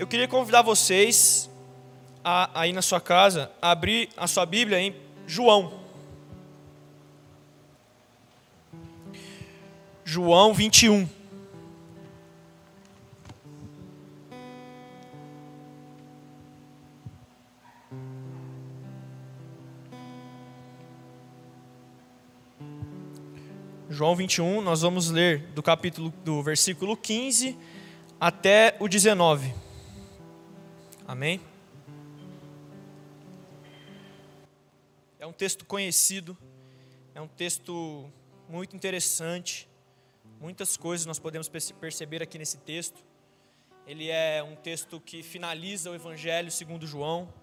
Eu queria convidar vocês a, aí na sua casa a abrir a sua Bíblia em João. João 21. João 21, nós vamos ler do capítulo do versículo 15 até o 19. Amém? É um texto conhecido, é um texto muito interessante. Muitas coisas nós podemos perceber aqui nesse texto. Ele é um texto que finaliza o Evangelho segundo João,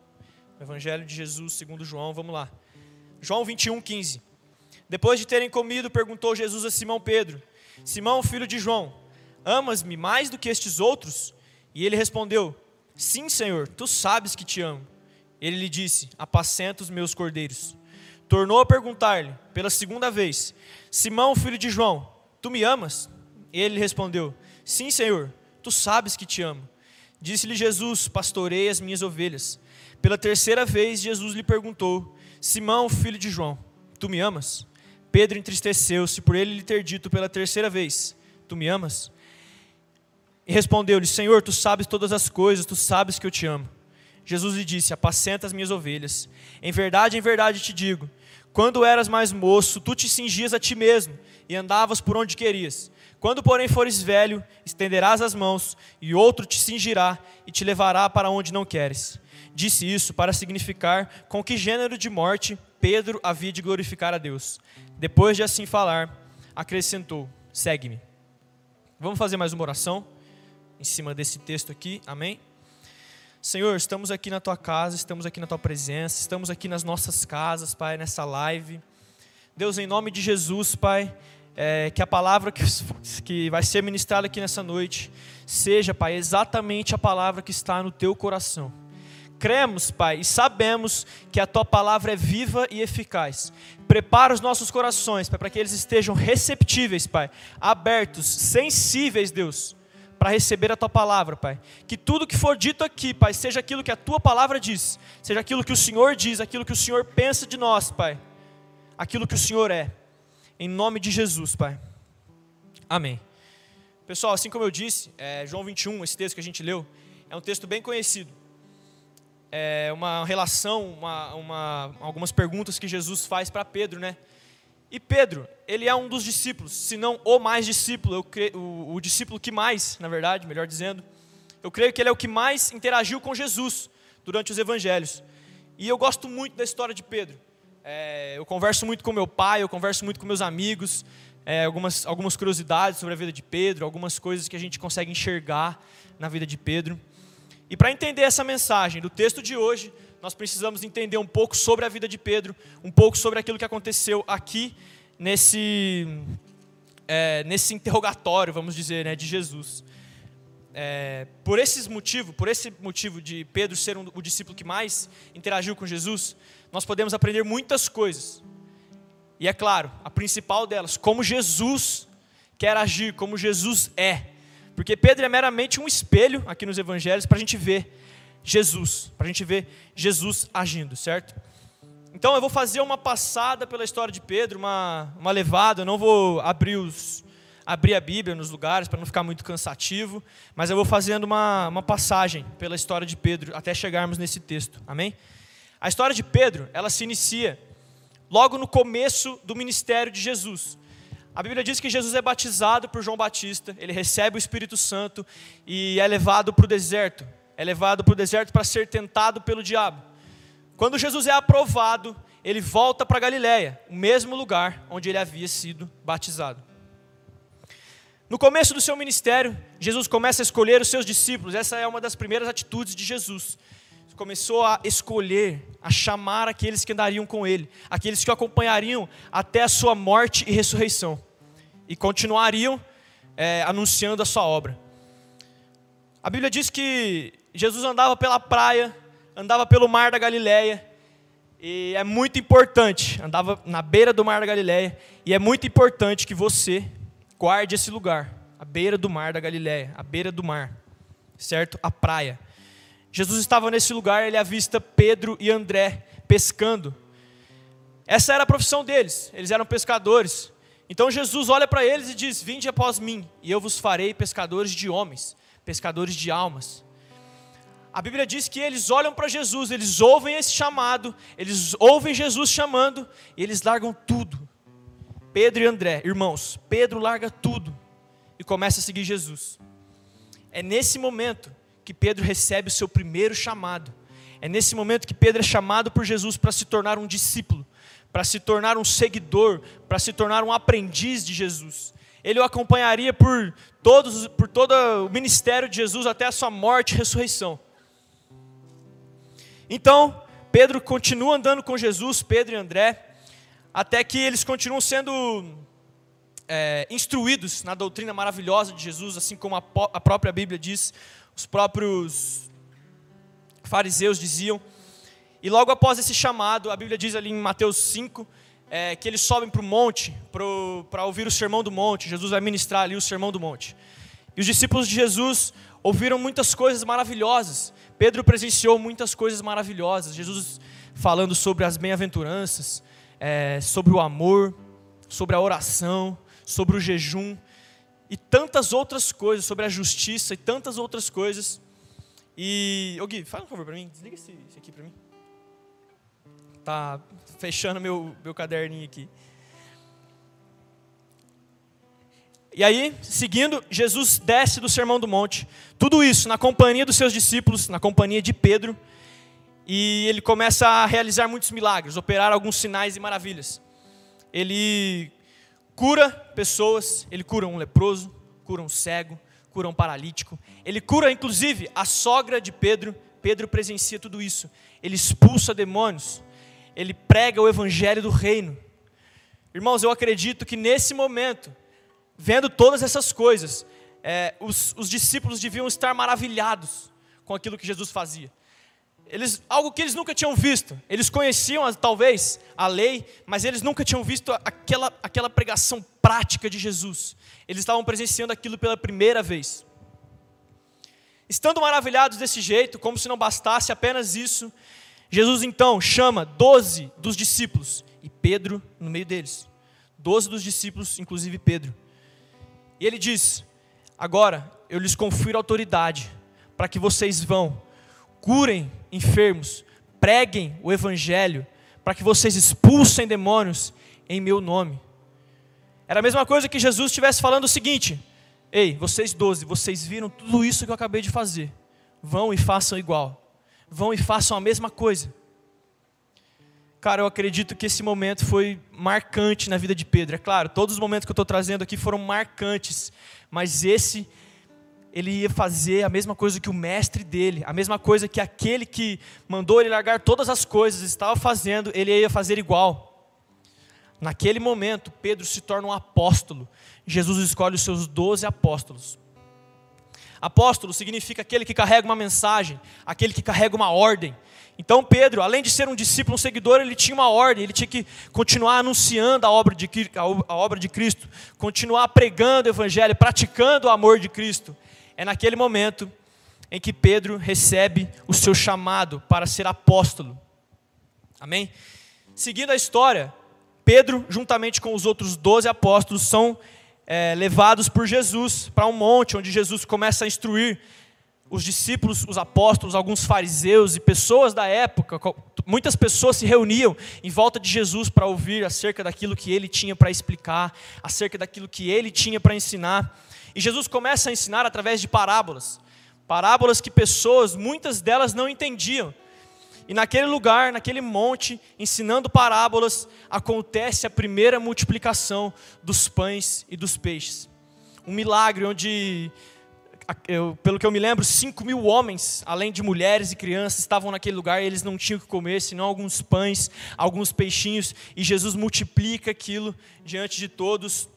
o Evangelho de Jesus segundo João. Vamos lá. João 21, 15. Depois de terem comido, perguntou Jesus a Simão Pedro: Simão, filho de João, amas-me mais do que estes outros? E ele respondeu: Sim, Senhor, tu sabes que te amo. Ele lhe disse: Apacenta os meus cordeiros. Tornou a perguntar-lhe, pela segunda vez: Simão, filho de João, tu me amas? Ele respondeu: Sim, Senhor, tu sabes que te amo. Disse-lhe Jesus: Pastorei as minhas ovelhas. Pela terceira vez, Jesus lhe perguntou: Simão, filho de João, tu me amas? Pedro entristeceu-se por ele lhe ter dito pela terceira vez: Tu me amas? E respondeu-lhe: Senhor, tu sabes todas as coisas, tu sabes que eu te amo. Jesus lhe disse: Apacenta as minhas ovelhas. Em verdade, em verdade te digo: quando eras mais moço, tu te cingias a ti mesmo e andavas por onde querias. Quando, porém, fores velho, estenderás as mãos, e outro te cingirá e te levará para onde não queres. Disse isso para significar com que gênero de morte Pedro havia de glorificar a Deus. Depois de assim falar, acrescentou: Segue-me. Vamos fazer mais uma oração em cima desse texto aqui, amém? Senhor, estamos aqui na tua casa, estamos aqui na tua presença, estamos aqui nas nossas casas, Pai, nessa live. Deus, em nome de Jesus, Pai, é, que a palavra que, que vai ser ministrada aqui nessa noite seja, Pai, exatamente a palavra que está no teu coração cremos, Pai, e sabemos que a tua palavra é viva e eficaz. Prepara os nossos corações, Pai, para que eles estejam receptíveis, Pai, abertos, sensíveis, Deus, para receber a tua palavra, Pai. Que tudo que for dito aqui, Pai, seja aquilo que a tua palavra diz, seja aquilo que o Senhor diz, aquilo que o Senhor pensa de nós, Pai, aquilo que o Senhor é. Em nome de Jesus, Pai. Amém. Pessoal, assim como eu disse, é, João 21, esse texto que a gente leu, é um texto bem conhecido é, uma relação, uma, uma, algumas perguntas que Jesus faz para Pedro, né? E Pedro, ele é um dos discípulos, se não o mais discípulo, o, o, discípulo que mais, na verdade, melhor dizendo, eu creio que ele é o que mais interagiu com Jesus durante os evangelhos. E eu gosto muito da história de Pedro. É, eu converso muito com meu pai, eu converso muito com meus amigos, é, algumas, algumas curiosidades sobre a vida de Pedro, algumas coisas que a gente consegue enxergar na vida de Pedro. E para entender essa mensagem do texto de hoje, nós precisamos entender um pouco sobre a vida de Pedro, um pouco sobre aquilo que aconteceu aqui nesse, é, nesse interrogatório, vamos dizer, né, de Jesus. É, por esse motivo, por esse motivo de Pedro ser um, o discípulo que mais interagiu com Jesus, nós podemos aprender muitas coisas. E é claro, a principal delas, como Jesus quer agir, como Jesus é. Porque Pedro é meramente um espelho aqui nos evangelhos para a gente ver Jesus, para a gente ver Jesus agindo, certo? Então eu vou fazer uma passada pela história de Pedro, uma, uma levada, eu não vou abrir, os, abrir a Bíblia nos lugares para não ficar muito cansativo, mas eu vou fazendo uma, uma passagem pela história de Pedro até chegarmos nesse texto, amém? A história de Pedro, ela se inicia logo no começo do ministério de Jesus. A Bíblia diz que Jesus é batizado por João Batista, ele recebe o Espírito Santo e é levado para o deserto. É levado para o deserto para ser tentado pelo diabo. Quando Jesus é aprovado, ele volta para Galiléia, o mesmo lugar onde ele havia sido batizado. No começo do seu ministério, Jesus começa a escolher os seus discípulos. Essa é uma das primeiras atitudes de Jesus. Começou a escolher, a chamar aqueles que andariam com ele, aqueles que o acompanhariam até a sua morte e ressurreição e continuariam é, anunciando a sua obra. A Bíblia diz que Jesus andava pela praia, andava pelo mar da Galileia, e é muito importante, andava na beira do mar da Galileia, e é muito importante que você guarde esse lugar, a beira do mar da Galileia, a beira do mar, certo? A praia. Jesus estava nesse lugar, ele avista Pedro e André pescando. Essa era a profissão deles, eles eram pescadores. Então Jesus olha para eles e diz: Vinde após mim, e eu vos farei pescadores de homens, pescadores de almas. A Bíblia diz que eles olham para Jesus, eles ouvem esse chamado, eles ouvem Jesus chamando, e eles largam tudo. Pedro e André, irmãos, Pedro larga tudo e começa a seguir Jesus. É nesse momento que Pedro recebe o seu primeiro chamado. É nesse momento que Pedro é chamado por Jesus para se tornar um discípulo, para se tornar um seguidor, para se tornar um aprendiz de Jesus. Ele o acompanharia por, todos, por todo o ministério de Jesus até a sua morte e ressurreição. Então, Pedro continua andando com Jesus, Pedro e André, até que eles continuam sendo é, instruídos na doutrina maravilhosa de Jesus, assim como a, a própria Bíblia diz, os próprios fariseus diziam. E logo após esse chamado, a Bíblia diz ali em Mateus 5, é, que eles sobem para o monte para ouvir o sermão do monte. Jesus vai ministrar ali o sermão do monte. E os discípulos de Jesus ouviram muitas coisas maravilhosas. Pedro presenciou muitas coisas maravilhosas. Jesus falando sobre as bem-aventuranças, é, sobre o amor, sobre a oração, sobre o jejum e tantas outras coisas, sobre a justiça e tantas outras coisas. E, ô Gui, faz um favor para mim, desliga esse, esse aqui para mim. Tá fechando meu, meu caderninho aqui. E aí, seguindo, Jesus desce do Sermão do Monte. Tudo isso na companhia dos seus discípulos, na companhia de Pedro. E ele começa a realizar muitos milagres, operar alguns sinais e maravilhas. Ele cura pessoas, ele cura um leproso, cura um cego, cura um paralítico. Ele cura inclusive a sogra de Pedro. Pedro presencia tudo isso. Ele expulsa demônios. Ele prega o evangelho do reino. Irmãos, eu acredito que nesse momento, vendo todas essas coisas, é, os, os discípulos deviam estar maravilhados com aquilo que Jesus fazia. Eles, algo que eles nunca tinham visto. Eles conheciam talvez a lei, mas eles nunca tinham visto aquela, aquela pregação prática de Jesus. Eles estavam presenciando aquilo pela primeira vez. Estando maravilhados desse jeito, como se não bastasse apenas isso, Jesus então chama doze dos discípulos e Pedro no meio deles. Doze dos discípulos, inclusive Pedro. E ele diz: Agora eu lhes confiro autoridade para que vocês vão curem enfermos, preguem o evangelho, para que vocês expulsem demônios em meu nome. Era a mesma coisa que Jesus estivesse falando o seguinte: Ei, vocês doze, vocês viram tudo isso que eu acabei de fazer. Vão e façam igual. Vão e façam a mesma coisa. Cara, eu acredito que esse momento foi marcante na vida de Pedro. É claro, todos os momentos que eu estou trazendo aqui foram marcantes, mas esse ele ia fazer a mesma coisa que o mestre dele, a mesma coisa que aquele que mandou ele largar todas as coisas estava fazendo, ele ia fazer igual. Naquele momento, Pedro se torna um apóstolo. Jesus escolhe os seus doze apóstolos. Apóstolo significa aquele que carrega uma mensagem, aquele que carrega uma ordem. Então Pedro, além de ser um discípulo, um seguidor, ele tinha uma ordem, ele tinha que continuar anunciando a obra de, a obra de Cristo, continuar pregando o Evangelho, praticando o amor de Cristo. É naquele momento em que Pedro recebe o seu chamado para ser apóstolo. Amém? Seguindo a história, Pedro, juntamente com os outros doze apóstolos, são é, levados por Jesus para um monte onde Jesus começa a instruir os discípulos, os apóstolos, alguns fariseus e pessoas da época. Muitas pessoas se reuniam em volta de Jesus para ouvir acerca daquilo que ele tinha para explicar, acerca daquilo que ele tinha para ensinar. E Jesus começa a ensinar através de parábolas. Parábolas que pessoas, muitas delas não entendiam. E naquele lugar, naquele monte, ensinando parábolas, acontece a primeira multiplicação dos pães e dos peixes. Um milagre onde, eu, pelo que eu me lembro, 5 mil homens, além de mulheres e crianças, estavam naquele lugar e eles não tinham que comer, senão alguns pães, alguns peixinhos, e Jesus multiplica aquilo diante de todos.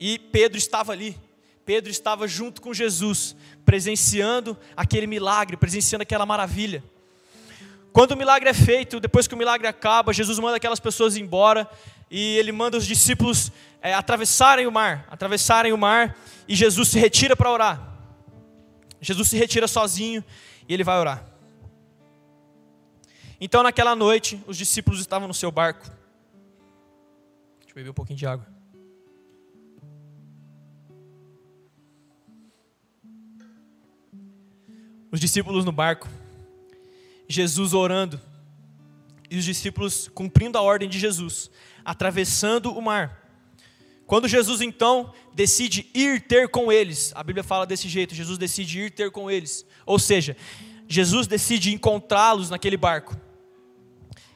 E Pedro estava ali, Pedro estava junto com Jesus, presenciando aquele milagre, presenciando aquela maravilha. Quando o milagre é feito, depois que o milagre acaba, Jesus manda aquelas pessoas embora e ele manda os discípulos é, atravessarem o mar, atravessarem o mar e Jesus se retira para orar. Jesus se retira sozinho e ele vai orar. Então, naquela noite, os discípulos estavam no seu barco. Deixa eu beber um pouquinho de água. Os discípulos no barco, Jesus orando, e os discípulos cumprindo a ordem de Jesus, atravessando o mar. Quando Jesus então decide ir ter com eles, a Bíblia fala desse jeito: Jesus decide ir ter com eles. Ou seja, Jesus decide encontrá-los naquele barco.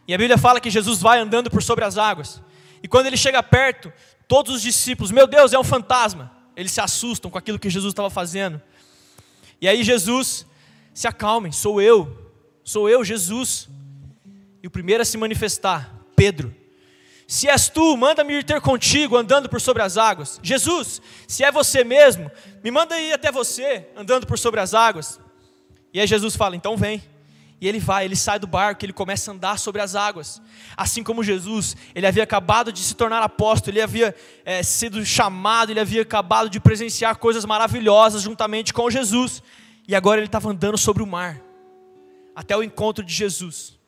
E a Bíblia fala que Jesus vai andando por sobre as águas. E quando ele chega perto, todos os discípulos, meu Deus, é um fantasma. Eles se assustam com aquilo que Jesus estava fazendo. E aí Jesus, se acalmem, sou eu, sou eu, Jesus. E o primeiro a se manifestar, Pedro. Se és tu, manda-me ir ter contigo andando por sobre as águas. Jesus, se é você mesmo, me manda ir até você andando por sobre as águas. E aí Jesus fala: então vem. E ele vai, ele sai do barco, ele começa a andar sobre as águas. Assim como Jesus, ele havia acabado de se tornar apóstolo, ele havia é, sido chamado, ele havia acabado de presenciar coisas maravilhosas juntamente com Jesus. E agora ele estava andando sobre o mar, até o encontro de Jesus.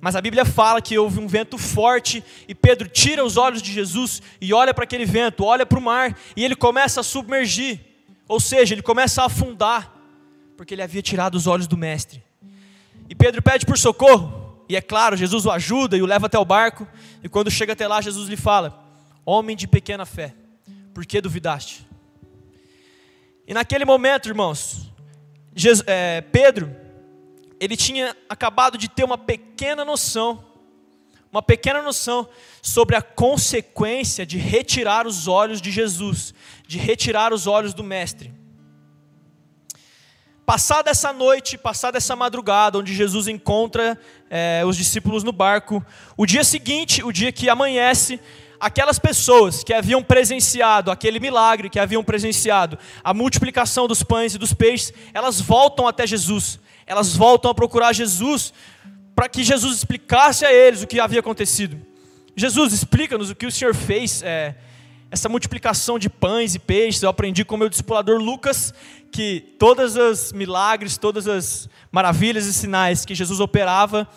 Mas a Bíblia fala que houve um vento forte e Pedro tira os olhos de Jesus e olha para aquele vento, olha para o mar e ele começa a submergir, ou seja, ele começa a afundar porque ele havia tirado os olhos do mestre. E Pedro pede por socorro, e é claro, Jesus o ajuda e o leva até o barco, e quando chega até lá, Jesus lhe fala: Homem de pequena fé, por que duvidaste? E naquele momento, irmãos, Jesus, é, Pedro, ele tinha acabado de ter uma pequena noção, uma pequena noção sobre a consequência de retirar os olhos de Jesus, de retirar os olhos do Mestre. Passada essa noite, passada essa madrugada, onde Jesus encontra é, os discípulos no barco, o dia seguinte, o dia que amanhece, aquelas pessoas que haviam presenciado aquele milagre, que haviam presenciado a multiplicação dos pães e dos peixes, elas voltam até Jesus, elas voltam a procurar Jesus, para que Jesus explicasse a eles o que havia acontecido. Jesus, explica-nos o que o Senhor fez. É, essa multiplicação de pães e peixes, eu aprendi com meu discipulador Lucas que todas as milagres, todas as maravilhas e sinais que Jesus operava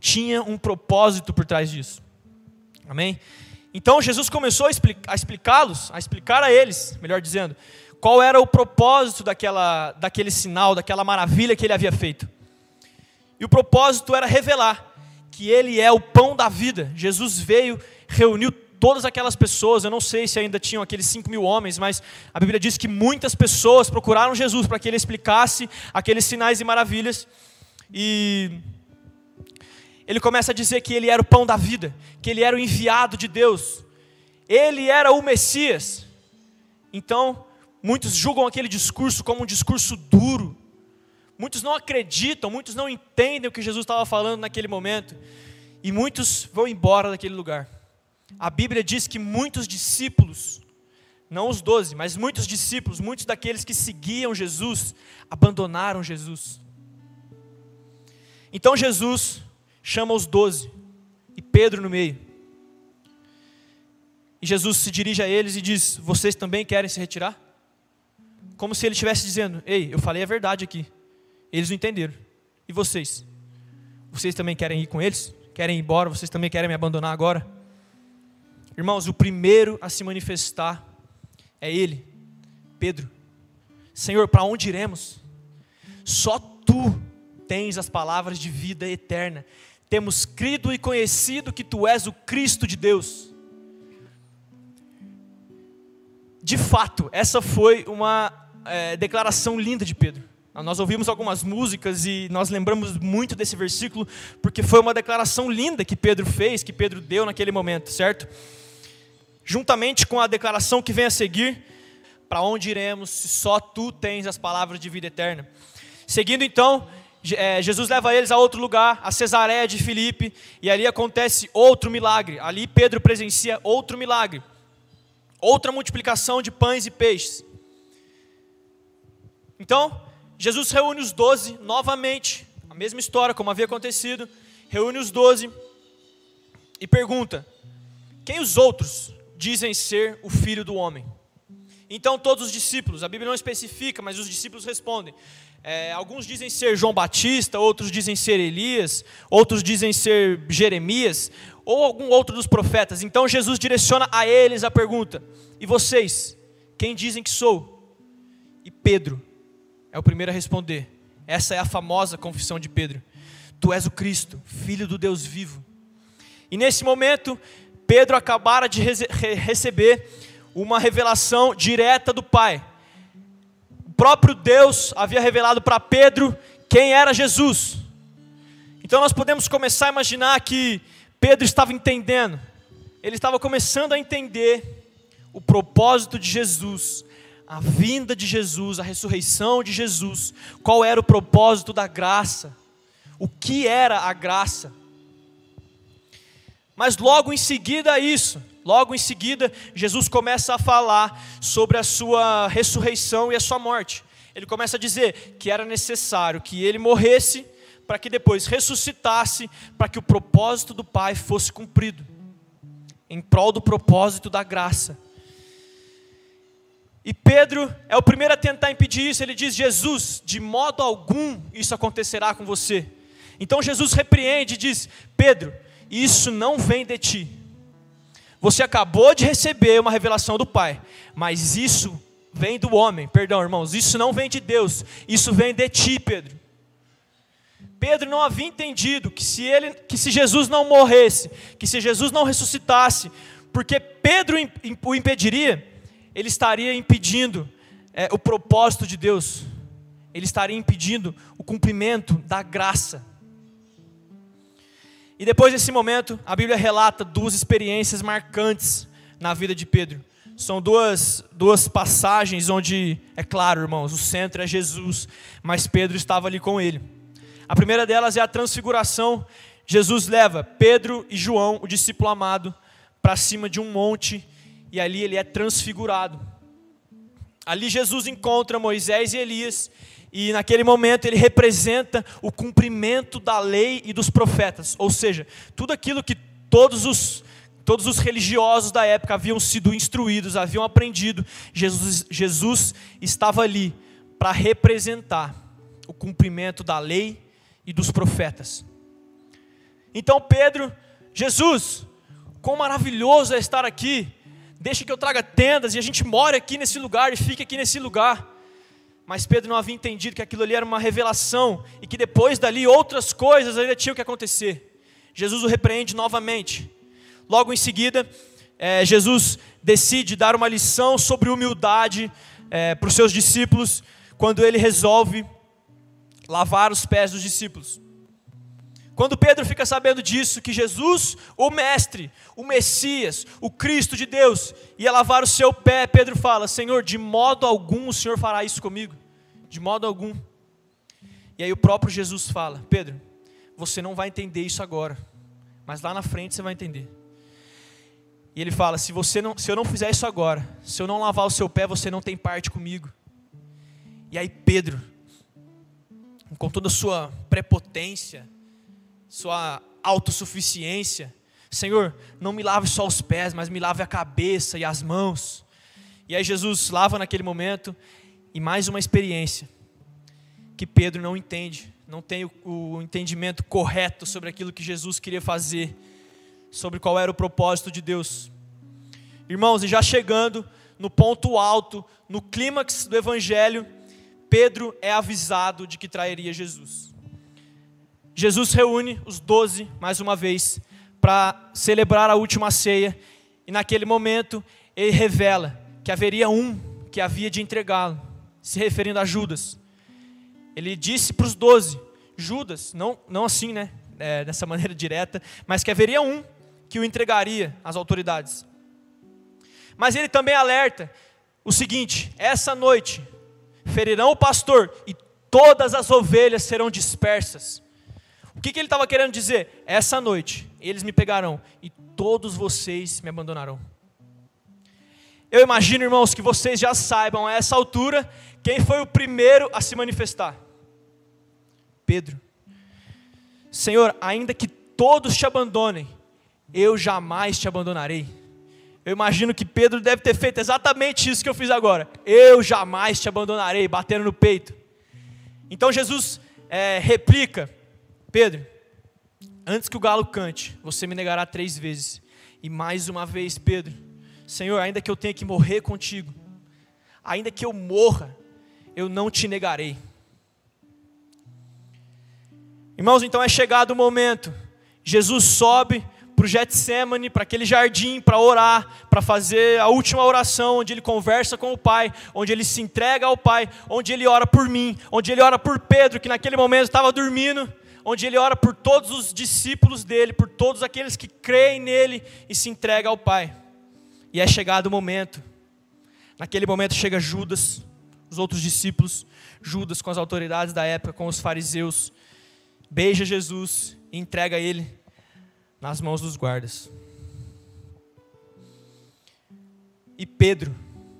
tinha um propósito por trás disso. Amém? Então Jesus começou a explicá-los, a explicar a eles, melhor dizendo, qual era o propósito daquela, daquele sinal, daquela maravilha que ele havia feito. E o propósito era revelar que ele é o pão da vida. Jesus veio, reuniu todas aquelas pessoas, eu não sei se ainda tinham aqueles 5 mil homens, mas a Bíblia diz que muitas pessoas procuraram Jesus para que ele explicasse aqueles sinais e maravilhas. E ele começa a dizer que ele era o pão da vida, que ele era o enviado de Deus, ele era o Messias. Então, muitos julgam aquele discurso como um discurso duro, muitos não acreditam, muitos não entendem o que Jesus estava falando naquele momento, e muitos vão embora daquele lugar a Bíblia diz que muitos discípulos, não os doze, mas muitos discípulos, muitos daqueles que seguiam Jesus, abandonaram Jesus. Então Jesus chama os doze, e Pedro no meio. E Jesus se dirige a eles e diz: Vocês também querem se retirar? Como se ele estivesse dizendo: Ei, eu falei a verdade aqui. Eles não entenderam. E vocês? Vocês também querem ir com eles? Querem ir embora? Vocês também querem me abandonar agora? Irmãos, o primeiro a se manifestar é Ele, Pedro. Senhor, para onde iremos? Só Tu tens as palavras de vida eterna. Temos crido e conhecido que Tu és o Cristo de Deus. De fato, essa foi uma é, declaração linda de Pedro. Nós ouvimos algumas músicas e nós lembramos muito desse versículo, porque foi uma declaração linda que Pedro fez, que Pedro deu naquele momento, certo? juntamente com a declaração que vem a seguir: Para onde iremos se só tu tens as palavras de vida eterna? Seguindo então, é, Jesus leva eles a outro lugar, a Cesareia de Filipe, e ali acontece outro milagre. Ali Pedro presencia outro milagre, outra multiplicação de pães e peixes. Então, Jesus reúne os doze novamente, a mesma história como havia acontecido, reúne os doze e pergunta: quem os outros dizem ser o filho do homem. Então todos os discípulos, a Bíblia não especifica, mas os discípulos respondem. É, alguns dizem ser João Batista, outros dizem ser Elias, outros dizem ser Jeremias, ou algum outro dos profetas. Então Jesus direciona a eles a pergunta: E vocês, quem dizem que sou? E Pedro é o primeiro a responder. Essa é a famosa confissão de Pedro. Tu és o Cristo, filho do Deus vivo. E nesse momento, Pedro acabara de receber uma revelação direta do Pai. O próprio Deus havia revelado para Pedro quem era Jesus. Então nós podemos começar a imaginar que Pedro estava entendendo, ele estava começando a entender o propósito de Jesus, a vinda de Jesus, a ressurreição de Jesus, qual era o propósito da graça, o que era a graça. Mas logo em seguida a isso, logo em seguida, Jesus começa a falar sobre a sua ressurreição e a sua morte. Ele começa a dizer que era necessário que ele morresse para que depois ressuscitasse, para que o propósito do Pai fosse cumprido, em prol do propósito da graça. E Pedro é o primeiro a tentar impedir isso. Ele diz: Jesus, de modo algum isso acontecerá com você. Então Jesus repreende e diz: Pedro, isso não vem de ti. Você acabou de receber uma revelação do Pai, mas isso vem do homem. Perdão, irmãos, isso não vem de Deus, isso vem de ti, Pedro. Pedro não havia entendido que se ele, que se Jesus não morresse, que se Jesus não ressuscitasse, porque Pedro o impediria, ele estaria impedindo é, o propósito de Deus, ele estaria impedindo o cumprimento da graça. E depois desse momento, a Bíblia relata duas experiências marcantes na vida de Pedro. São duas, duas passagens onde, é claro, irmãos, o centro é Jesus, mas Pedro estava ali com ele. A primeira delas é a transfiguração. Jesus leva Pedro e João, o discípulo amado, para cima de um monte e ali ele é transfigurado. Ali Jesus encontra Moisés e Elias e naquele momento ele representa o cumprimento da lei e dos profetas, ou seja, tudo aquilo que todos os todos os religiosos da época haviam sido instruídos, haviam aprendido. Jesus, Jesus estava ali para representar o cumprimento da lei e dos profetas. Então Pedro, Jesus, quão maravilhoso é estar aqui. Deixa que eu traga tendas e a gente mora aqui nesse lugar e fique aqui nesse lugar. Mas Pedro não havia entendido que aquilo ali era uma revelação e que depois dali outras coisas ainda tinham que acontecer. Jesus o repreende novamente. Logo em seguida, é, Jesus decide dar uma lição sobre humildade é, para os seus discípulos, quando ele resolve lavar os pés dos discípulos. Quando Pedro fica sabendo disso, que Jesus, o Mestre, o Messias, o Cristo de Deus, ia lavar o seu pé, Pedro fala: Senhor, de modo algum o Senhor fará isso comigo. De modo algum. E aí o próprio Jesus fala: Pedro, você não vai entender isso agora, mas lá na frente você vai entender. E ele fala: se, você não, se eu não fizer isso agora, se eu não lavar o seu pé, você não tem parte comigo. E aí Pedro, com toda a sua prepotência, sua autossuficiência. Senhor, não me lave só os pés, mas me lave a cabeça e as mãos. E aí Jesus lava naquele momento e mais uma experiência que Pedro não entende, não tem o, o entendimento correto sobre aquilo que Jesus queria fazer, sobre qual era o propósito de Deus. Irmãos, e já chegando no ponto alto, no clímax do evangelho, Pedro é avisado de que trairia Jesus. Jesus reúne os doze mais uma vez para celebrar a última ceia e naquele momento ele revela que haveria um que havia de entregá-lo, se referindo a Judas. Ele disse para os doze, Judas, não, não assim, né, é, dessa maneira direta, mas que haveria um que o entregaria às autoridades. Mas ele também alerta o seguinte: essa noite ferirão o pastor e todas as ovelhas serão dispersas. O que, que ele estava querendo dizer? Essa noite eles me pegarão e todos vocês me abandonarão. Eu imagino, irmãos, que vocês já saibam a essa altura quem foi o primeiro a se manifestar: Pedro. Senhor, ainda que todos te abandonem, eu jamais te abandonarei. Eu imagino que Pedro deve ter feito exatamente isso que eu fiz agora. Eu jamais te abandonarei, batendo no peito. Então Jesus é, replica: Pedro, antes que o galo cante, você me negará três vezes. E mais uma vez, Pedro, Senhor, ainda que eu tenha que morrer contigo, ainda que eu morra, eu não te negarei. Irmãos, então é chegado o momento. Jesus sobe para o Getsemane, para aquele jardim, para orar, para fazer a última oração, onde ele conversa com o Pai, onde ele se entrega ao Pai, onde ele ora por mim, onde ele ora por Pedro, que naquele momento estava dormindo, onde ele ora por todos os discípulos dele, por todos aqueles que creem nele e se entrega ao Pai. E é chegado o momento. Naquele momento chega Judas, os outros discípulos, Judas com as autoridades da época, com os fariseus, beija Jesus e entrega ele nas mãos dos guardas. E Pedro,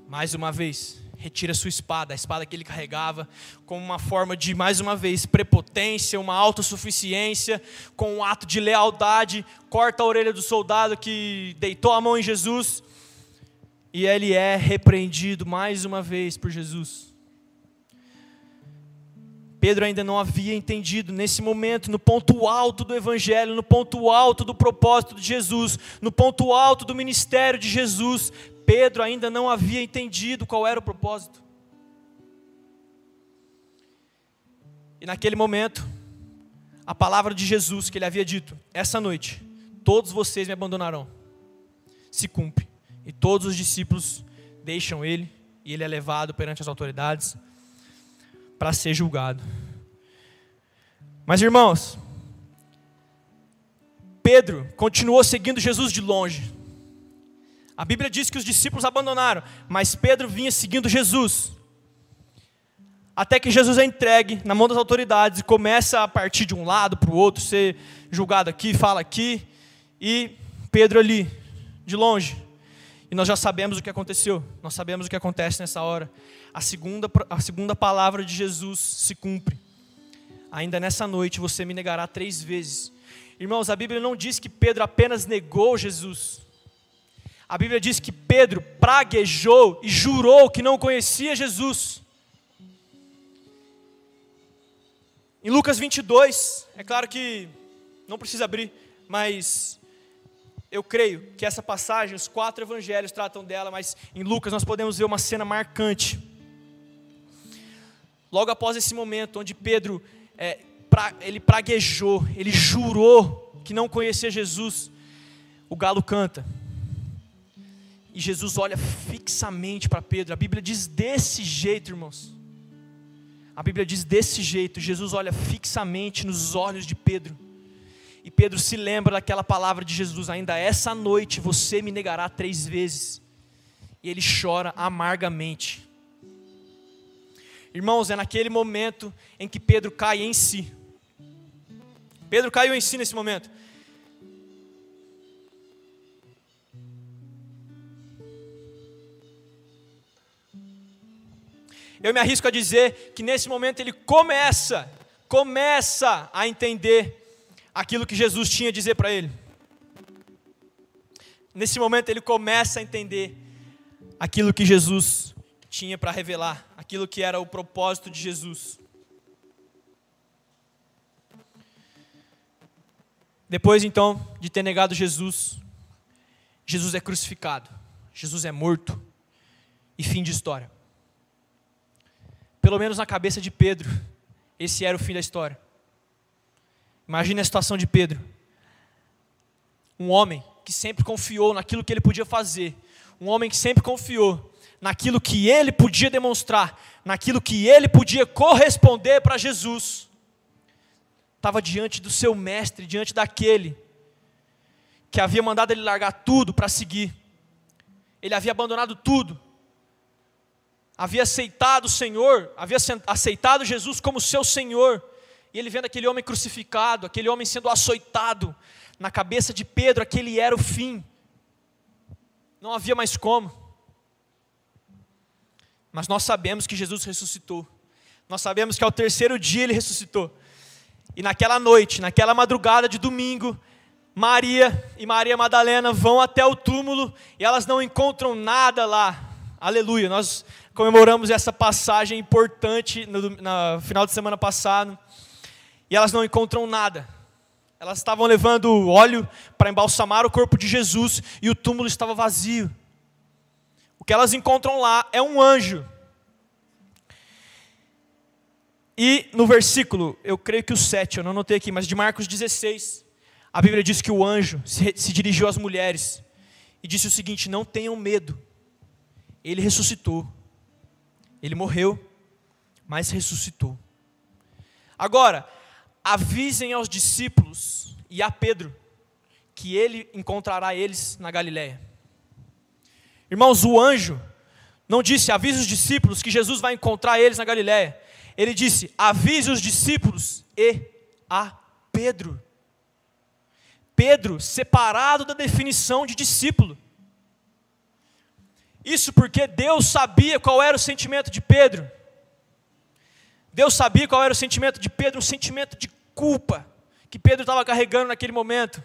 mais uma vez, retira sua espada, a espada que ele carregava, como uma forma de, mais uma vez, prepotência, uma autossuficiência, com um ato de lealdade, corta a orelha do soldado que deitou a mão em Jesus, e ele é repreendido mais uma vez por Jesus. Pedro ainda não havia entendido nesse momento, no ponto alto do Evangelho, no ponto alto do propósito de Jesus, no ponto alto do ministério de Jesus, Pedro ainda não havia entendido qual era o propósito. E naquele momento, a palavra de Jesus que ele havia dito: Essa noite, todos vocês me abandonarão, se cumpre. E todos os discípulos deixam ele, e ele é levado perante as autoridades para ser julgado. Mas irmãos, Pedro continuou seguindo Jesus de longe. A Bíblia diz que os discípulos abandonaram, mas Pedro vinha seguindo Jesus. Até que Jesus é entregue na mão das autoridades e começa a partir de um lado para o outro, ser julgado aqui, fala aqui, e Pedro ali, de longe. E nós já sabemos o que aconteceu, nós sabemos o que acontece nessa hora a segunda, a segunda palavra de Jesus se cumpre. Ainda nessa noite você me negará três vezes. Irmãos, a Bíblia não diz que Pedro apenas negou Jesus. A Bíblia diz que Pedro praguejou e jurou que não conhecia Jesus. Em Lucas 22, é claro que não precisa abrir, mas eu creio que essa passagem, os quatro evangelhos tratam dela, mas em Lucas nós podemos ver uma cena marcante Logo após esse momento, onde Pedro é, pra, ele praguejou, ele jurou que não conhecia Jesus, o galo canta. E Jesus olha fixamente para Pedro. A Bíblia diz desse jeito, irmãos. A Bíblia diz desse jeito. Jesus olha fixamente nos olhos de Pedro. E Pedro se lembra daquela palavra de Jesus: ainda essa noite você me negará três vezes. E ele chora amargamente. Irmãos, é naquele momento em que Pedro cai em si. Pedro caiu em si nesse momento. Eu me arrisco a dizer que nesse momento ele começa, começa a entender aquilo que Jesus tinha a dizer para ele. Nesse momento ele começa a entender aquilo que Jesus tinha para revelar, aquilo que era o propósito de Jesus. Depois então de ter negado Jesus, Jesus é crucificado, Jesus é morto e fim de história. Pelo menos na cabeça de Pedro, esse era o fim da história. Imagine a situação de Pedro. Um homem que sempre confiou naquilo que ele podia fazer, um homem que sempre confiou naquilo que ele podia demonstrar, naquilo que ele podia corresponder para Jesus. Estava diante do seu mestre, diante daquele que havia mandado ele largar tudo para seguir. Ele havia abandonado tudo. Havia aceitado o Senhor, havia aceitado Jesus como seu Senhor. E ele vendo aquele homem crucificado, aquele homem sendo açoitado, na cabeça de Pedro, aquele era o fim. Não havia mais como. Mas nós sabemos que Jesus ressuscitou. Nós sabemos que ao terceiro dia ele ressuscitou. E naquela noite, naquela madrugada de domingo, Maria e Maria Madalena vão até o túmulo e elas não encontram nada lá. Aleluia. Nós comemoramos essa passagem importante no, no final de semana passado. E elas não encontram nada. Elas estavam levando óleo para embalsamar o corpo de Jesus e o túmulo estava vazio. O que elas encontram lá é um anjo. E no versículo, eu creio que o 7, eu não anotei aqui, mas de Marcos 16, a Bíblia diz que o anjo se, se dirigiu às mulheres e disse o seguinte: Não tenham medo, ele ressuscitou. Ele morreu, mas ressuscitou. Agora, avisem aos discípulos e a Pedro que ele encontrará eles na Galiléia. Irmãos, o anjo não disse avise os discípulos que Jesus vai encontrar eles na Galiléia. Ele disse: avise os discípulos e a Pedro. Pedro separado da definição de discípulo. Isso porque Deus sabia qual era o sentimento de Pedro. Deus sabia qual era o sentimento de Pedro, um sentimento de culpa que Pedro estava carregando naquele momento.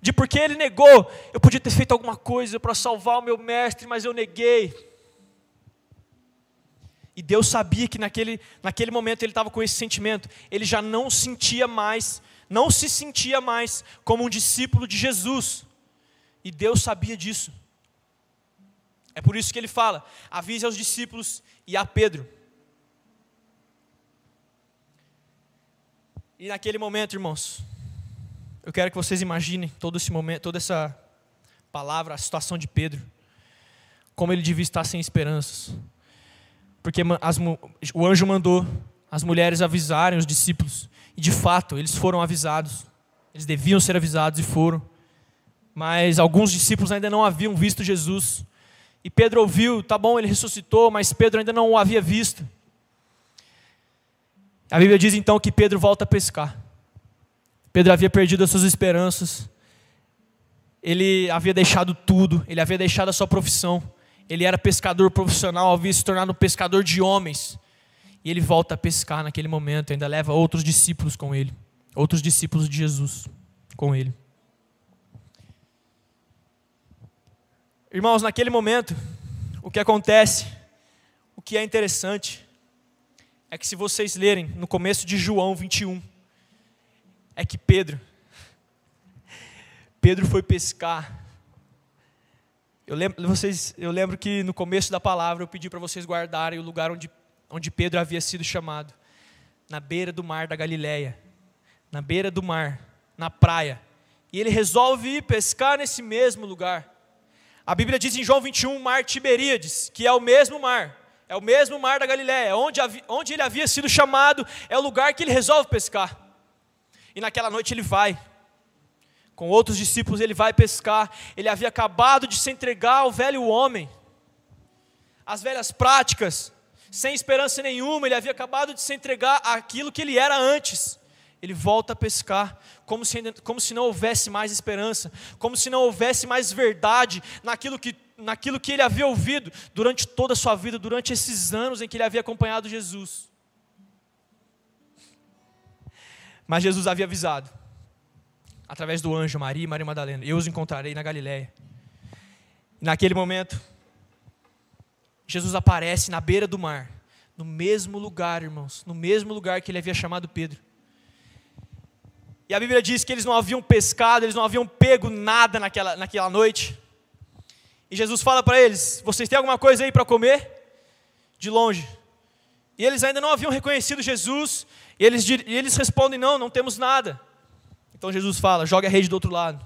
De porque ele negou, eu podia ter feito alguma coisa para salvar o meu mestre, mas eu neguei. E Deus sabia que naquele, naquele momento ele estava com esse sentimento. Ele já não sentia mais não se sentia mais como um discípulo de Jesus. E Deus sabia disso. É por isso que ele fala: avise aos discípulos e a Pedro. E naquele momento, irmãos, eu quero que vocês imaginem todo esse momento, toda essa palavra, a situação de Pedro, como ele devia estar sem esperanças. Porque as, o anjo mandou as mulheres avisarem os discípulos e de fato, eles foram avisados. Eles deviam ser avisados e foram. Mas alguns discípulos ainda não haviam visto Jesus. E Pedro ouviu, tá bom, ele ressuscitou, mas Pedro ainda não o havia visto. A Bíblia diz então que Pedro volta a pescar. Pedro havia perdido as suas esperanças. Ele havia deixado tudo, ele havia deixado a sua profissão. Ele era pescador profissional, havia se tornado um pescador de homens. E ele volta a pescar naquele momento, ainda leva outros discípulos com ele, outros discípulos de Jesus com ele. Irmãos, naquele momento, o que acontece, o que é interessante, é que se vocês lerem no começo de João 21, é que Pedro, Pedro foi pescar. Eu lembro, vocês, eu lembro que no começo da palavra eu pedi para vocês guardarem o lugar onde onde Pedro havia sido chamado, na beira do mar da Galileia, na beira do mar, na praia. E ele resolve ir pescar nesse mesmo lugar. A Bíblia diz em João 21, mar Tiberíades, que é o mesmo mar, é o mesmo mar da Galileia, onde, onde ele havia sido chamado, é o lugar que ele resolve pescar. E naquela noite ele vai, com outros discípulos ele vai pescar. Ele havia acabado de se entregar ao velho homem, às velhas práticas, sem esperança nenhuma, ele havia acabado de se entregar àquilo que ele era antes. Ele volta a pescar, como se, como se não houvesse mais esperança, como se não houvesse mais verdade naquilo que, naquilo que ele havia ouvido durante toda a sua vida, durante esses anos em que ele havia acompanhado Jesus. Mas Jesus havia avisado, através do anjo Maria e Maria Madalena: Eu os encontrarei na Galiléia. Naquele momento, Jesus aparece na beira do mar, no mesmo lugar, irmãos, no mesmo lugar que ele havia chamado Pedro. E a Bíblia diz que eles não haviam pescado, eles não haviam pego nada naquela, naquela noite. E Jesus fala para eles: Vocês têm alguma coisa aí para comer? De longe. E eles ainda não haviam reconhecido Jesus. E eles, e eles respondem: Não, não temos nada. Então Jesus fala: Joga a rede do outro lado.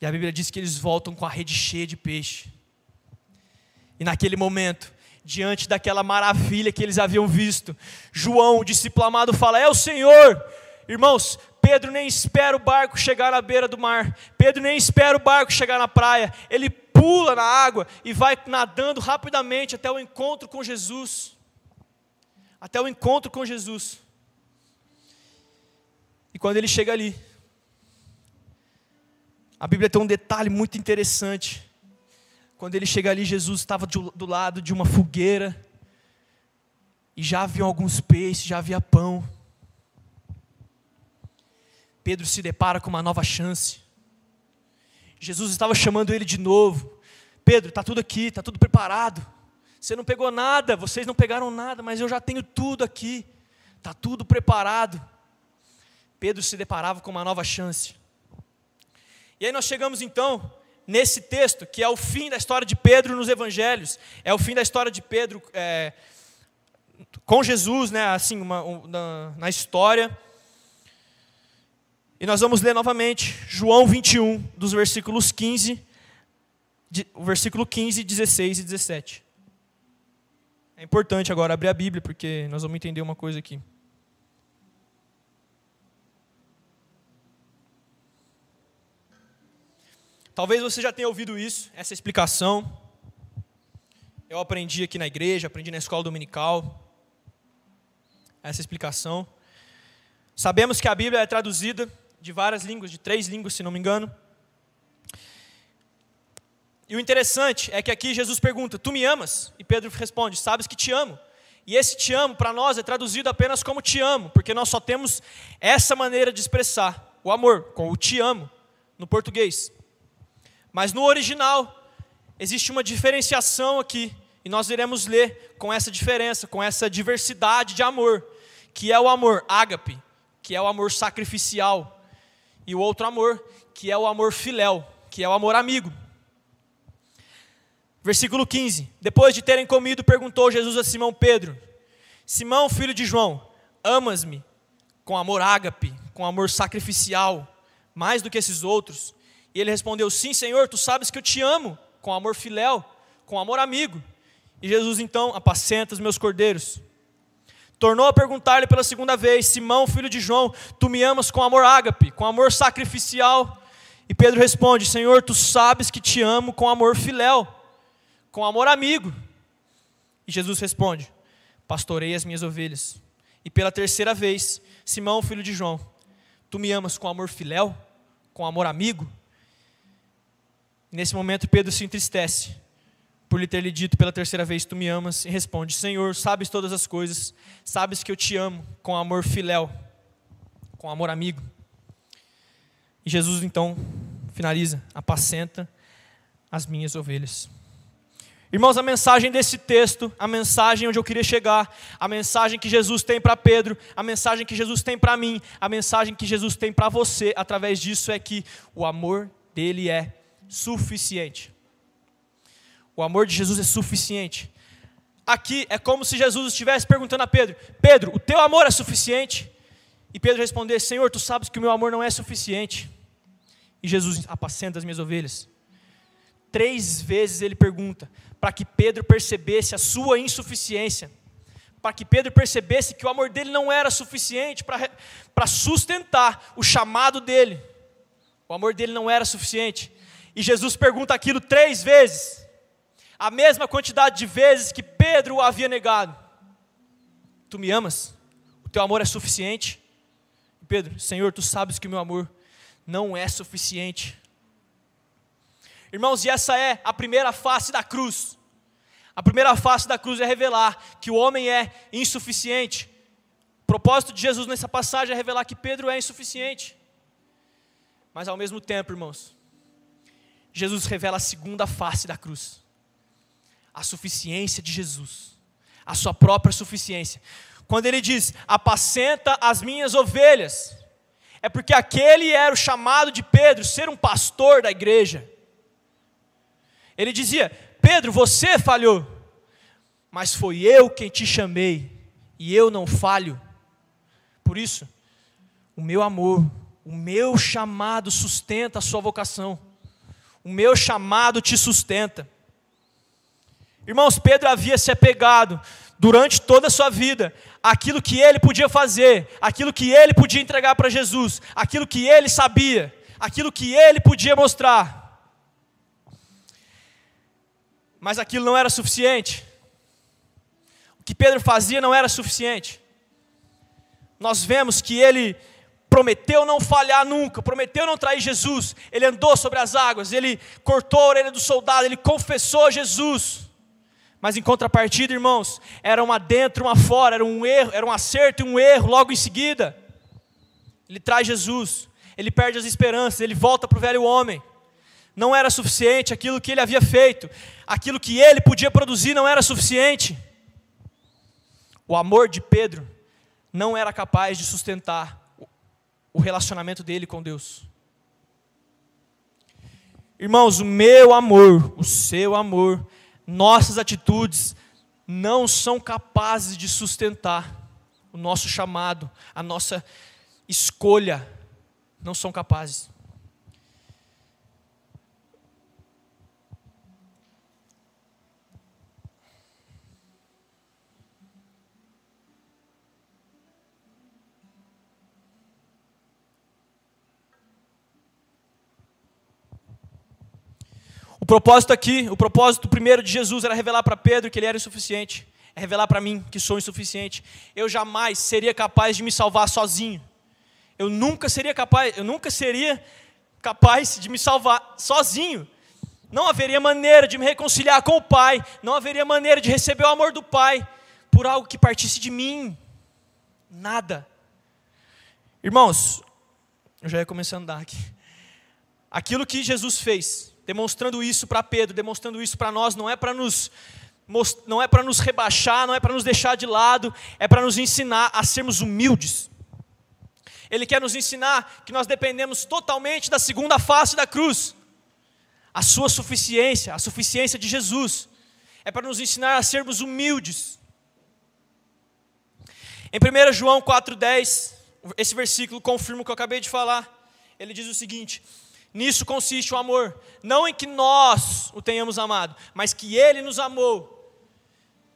E a Bíblia diz que eles voltam com a rede cheia de peixe. E naquele momento, diante daquela maravilha que eles haviam visto, João, o discípulo amado, fala: É o Senhor. Irmãos, Pedro nem espera o barco chegar à beira do mar, Pedro nem espera o barco chegar na praia, ele pula na água e vai nadando rapidamente até o encontro com Jesus. Até o encontro com Jesus. E quando ele chega ali, a Bíblia tem um detalhe muito interessante. Quando ele chega ali, Jesus estava do lado de uma fogueira. E já havia alguns peixes, já havia pão. Pedro se depara com uma nova chance. Jesus estava chamando ele de novo. Pedro, está tudo aqui, está tudo preparado. Você não pegou nada, vocês não pegaram nada, mas eu já tenho tudo aqui. Está tudo preparado. Pedro se deparava com uma nova chance. E aí nós chegamos então nesse texto, que é o fim da história de Pedro nos evangelhos, é o fim da história de Pedro é, com Jesus, né, assim, uma, um, na história. E nós vamos ler novamente João 21, dos versículos 15, de, o versículo 15, 16 e 17. É importante agora abrir a Bíblia, porque nós vamos entender uma coisa aqui. Talvez você já tenha ouvido isso, essa explicação. Eu aprendi aqui na igreja, aprendi na escola dominical. Essa explicação. Sabemos que a Bíblia é traduzida de várias línguas, de três línguas, se não me engano. E o interessante é que aqui Jesus pergunta: Tu me amas? E Pedro responde: Sabes que te amo. E esse te amo para nós é traduzido apenas como te amo, porque nós só temos essa maneira de expressar o amor, com o te amo, no português. Mas no original, existe uma diferenciação aqui, e nós iremos ler com essa diferença, com essa diversidade de amor, que é o amor ágape, que é o amor sacrificial, e o outro amor, que é o amor filéu, que é o amor amigo. Versículo 15: Depois de terem comido, perguntou Jesus a Simão Pedro: Simão, filho de João, amas-me com amor ágape, com amor sacrificial, mais do que esses outros? E ele respondeu: Sim, Senhor, tu sabes que eu te amo, com amor filéu, com amor amigo. E Jesus então apacenta os meus cordeiros. Tornou a perguntar-lhe pela segunda vez: Simão, filho de João, tu me amas com amor ágape, com amor sacrificial? E Pedro responde: Senhor, tu sabes que te amo com amor filéu, com amor amigo. E Jesus responde: Pastorei as minhas ovelhas. E pela terceira vez, Simão, filho de João, tu me amas com amor filéu, com amor amigo? Nesse momento, Pedro se entristece por lhe ter lhe dito pela terceira vez: Tu me amas, e responde: Senhor, sabes todas as coisas, sabes que eu te amo com amor filéu, com amor amigo. E Jesus então finaliza: Apacenta as minhas ovelhas. Irmãos, a mensagem desse texto, a mensagem onde eu queria chegar, a mensagem que Jesus tem para Pedro, a mensagem que Jesus tem para mim, a mensagem que Jesus tem para você através disso é que o amor dele é suficiente. O amor de Jesus é suficiente. Aqui é como se Jesus estivesse perguntando a Pedro: Pedro, o teu amor é suficiente? E Pedro respondesse: Senhor, tu sabes que o meu amor não é suficiente. E Jesus apacenta as minhas ovelhas. Três vezes ele pergunta, para que Pedro percebesse a sua insuficiência, para que Pedro percebesse que o amor dele não era suficiente para sustentar o chamado dele. O amor dele não era suficiente. E Jesus pergunta aquilo três vezes, a mesma quantidade de vezes que Pedro o havia negado. Tu me amas? O teu amor é suficiente? Pedro, Senhor, tu sabes que o meu amor não é suficiente. Irmãos, e essa é a primeira face da cruz. A primeira face da cruz é revelar que o homem é insuficiente. O propósito de Jesus nessa passagem é revelar que Pedro é insuficiente. Mas ao mesmo tempo, irmãos, Jesus revela a segunda face da cruz. A suficiência de Jesus. A sua própria suficiência. Quando ele diz: "Apacenta as minhas ovelhas", é porque aquele era o chamado de Pedro, ser um pastor da igreja. Ele dizia: "Pedro, você falhou, mas foi eu quem te chamei, e eu não falho. Por isso, o meu amor, o meu chamado sustenta a sua vocação. O meu chamado te sustenta. Irmãos, Pedro havia se apegado durante toda a sua vida aquilo que ele podia fazer, aquilo que ele podia entregar para Jesus, aquilo que ele sabia, aquilo que ele podia mostrar. Mas aquilo não era suficiente. O que Pedro fazia não era suficiente. Nós vemos que ele prometeu não falhar nunca, prometeu não trair Jesus, ele andou sobre as águas, ele cortou a orelha do soldado, ele confessou Jesus. Mas em contrapartida, irmãos, era uma dentro, uma fora, era um erro, era um acerto e um erro logo em seguida. Ele traz Jesus, ele perde as esperanças, ele volta para o velho homem. Não era suficiente aquilo que ele havia feito, aquilo que ele podia produzir não era suficiente. O amor de Pedro não era capaz de sustentar o relacionamento dele com Deus. Irmãos, o meu amor, o seu amor, nossas atitudes não são capazes de sustentar o nosso chamado, a nossa escolha, não são capazes. Propósito aqui, o propósito primeiro de Jesus era revelar para Pedro que ele era insuficiente, é revelar para mim que sou insuficiente. Eu jamais seria capaz de me salvar sozinho. Eu nunca seria capaz, eu nunca seria capaz de me salvar sozinho. Não haveria maneira de me reconciliar com o Pai, não haveria maneira de receber o amor do Pai por algo que partisse de mim. Nada. Irmãos, eu já ia começar a andar aqui. Aquilo que Jesus fez, demonstrando isso para Pedro, demonstrando isso para nós, não é para nos não é para nos rebaixar, não é para nos deixar de lado, é para nos ensinar a sermos humildes. Ele quer nos ensinar que nós dependemos totalmente da segunda face da cruz, a sua suficiência, a suficiência de Jesus. É para nos ensinar a sermos humildes. Em 1 João 4,10, esse versículo confirma o que eu acabei de falar. Ele diz o seguinte: Nisso consiste o amor, não em que nós o tenhamos amado, mas que ele nos amou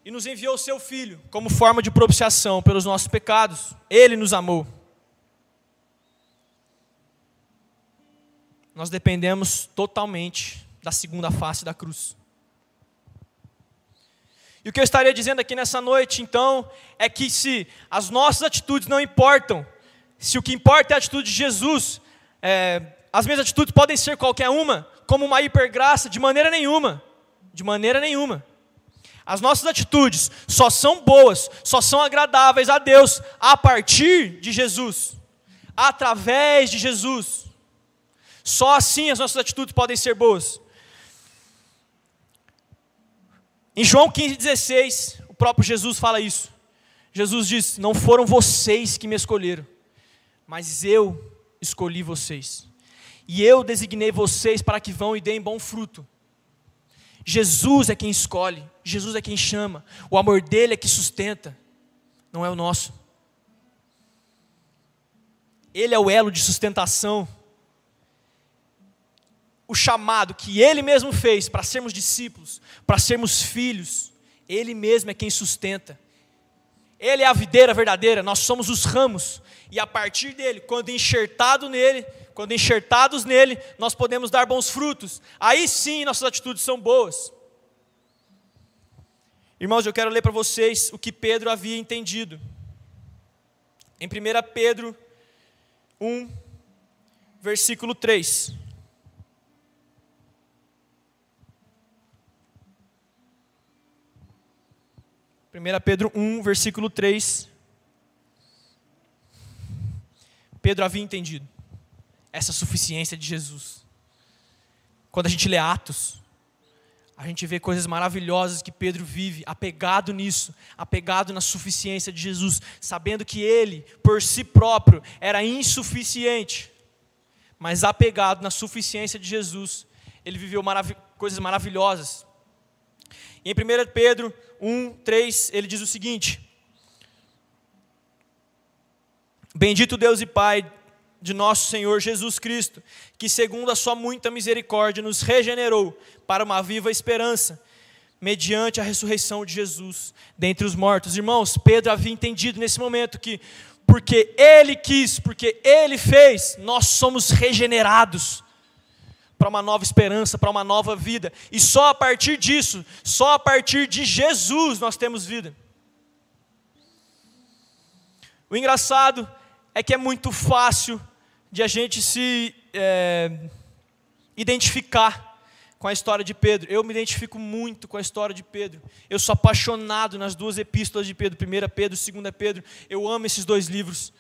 e nos enviou o seu filho como forma de propiciação pelos nossos pecados. Ele nos amou. Nós dependemos totalmente da segunda face da cruz. E o que eu estaria dizendo aqui nessa noite, então, é que se as nossas atitudes não importam, se o que importa é a atitude de Jesus, é, as minhas atitudes podem ser qualquer uma, como uma hipergraça, de maneira nenhuma. De maneira nenhuma. As nossas atitudes só são boas, só são agradáveis a Deus a partir de Jesus, através de Jesus. Só assim as nossas atitudes podem ser boas. Em João 15,16, o próprio Jesus fala isso. Jesus diz: Não foram vocês que me escolheram, mas eu escolhi vocês e eu designei vocês para que vão e deem bom fruto. Jesus é quem escolhe, Jesus é quem chama, o amor dele é que sustenta, não é o nosso. Ele é o elo de sustentação. O chamado que ele mesmo fez para sermos discípulos, para sermos filhos, ele mesmo é quem sustenta. Ele é a videira verdadeira, nós somos os ramos, e a partir dele, quando enxertado nele, quando enxertados nele, nós podemos dar bons frutos. Aí sim nossas atitudes são boas. Irmãos, eu quero ler para vocês o que Pedro havia entendido. Em 1 Pedro 1, versículo 3. Primeira Pedro 1, versículo 3. Pedro havia entendido essa suficiência de Jesus. Quando a gente lê Atos, a gente vê coisas maravilhosas que Pedro vive, apegado nisso, apegado na suficiência de Jesus, sabendo que ele, por si próprio, era insuficiente, mas apegado na suficiência de Jesus, ele viveu marav coisas maravilhosas. E em 1 Pedro 1, 3, ele diz o seguinte: Bendito Deus e Pai de nosso Senhor Jesus Cristo, que segundo a sua muita misericórdia nos regenerou para uma viva esperança, mediante a ressurreição de Jesus dentre os mortos. Irmãos, Pedro havia entendido nesse momento que porque ele quis, porque ele fez, nós somos regenerados para uma nova esperança, para uma nova vida. E só a partir disso, só a partir de Jesus nós temos vida. O engraçado é que é muito fácil de a gente se é, identificar com a história de Pedro. Eu me identifico muito com a história de Pedro. Eu sou apaixonado nas duas epístolas de Pedro, 1 Pedro, 2 Pedro. Eu amo esses dois livros.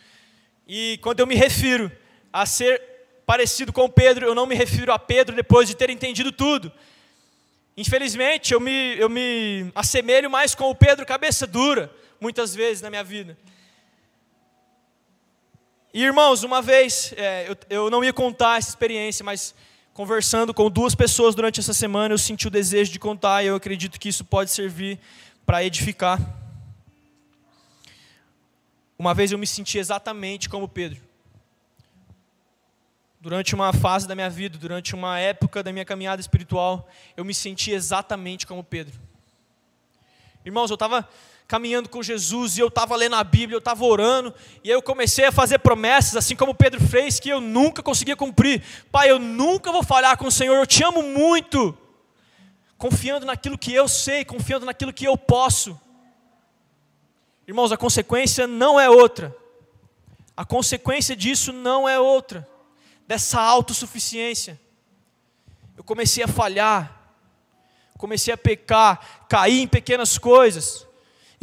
E quando eu me refiro a ser parecido com Pedro, eu não me refiro a Pedro depois de ter entendido tudo. Infelizmente, eu me, eu me assemelho mais com o Pedro cabeça dura, muitas vezes na minha vida. E irmãos, uma vez, é, eu, eu não ia contar essa experiência, mas conversando com duas pessoas durante essa semana, eu senti o desejo de contar e eu acredito que isso pode servir para edificar. Uma vez eu me senti exatamente como Pedro durante uma fase da minha vida, durante uma época da minha caminhada espiritual, eu me senti exatamente como Pedro. Irmãos, eu estava caminhando com Jesus e eu estava lendo a Bíblia, eu estava orando, e aí eu comecei a fazer promessas, assim como Pedro fez, que eu nunca conseguia cumprir. Pai, eu nunca vou falhar com o Senhor, eu te amo muito. Confiando naquilo que eu sei, confiando naquilo que eu posso. Irmãos, a consequência não é outra. A consequência disso não é outra dessa autossuficiência. Eu comecei a falhar, comecei a pecar, cair em pequenas coisas,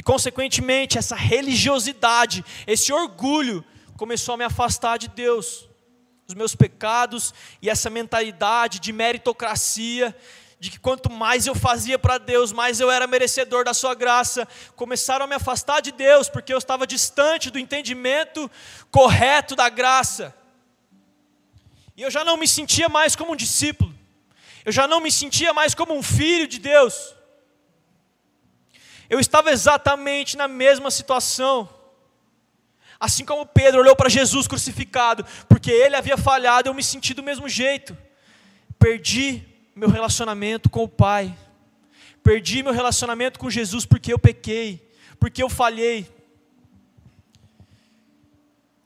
e consequentemente essa religiosidade, esse orgulho começou a me afastar de Deus. Os meus pecados e essa mentalidade de meritocracia, de que quanto mais eu fazia para Deus, mais eu era merecedor da Sua graça, começaram a me afastar de Deus, porque eu estava distante do entendimento correto da graça. E eu já não me sentia mais como um discípulo. Eu já não me sentia mais como um filho de Deus. Eu estava exatamente na mesma situação. Assim como Pedro olhou para Jesus crucificado, porque ele havia falhado, eu me senti do mesmo jeito. Perdi meu relacionamento com o Pai. Perdi meu relacionamento com Jesus porque eu pequei, porque eu falhei.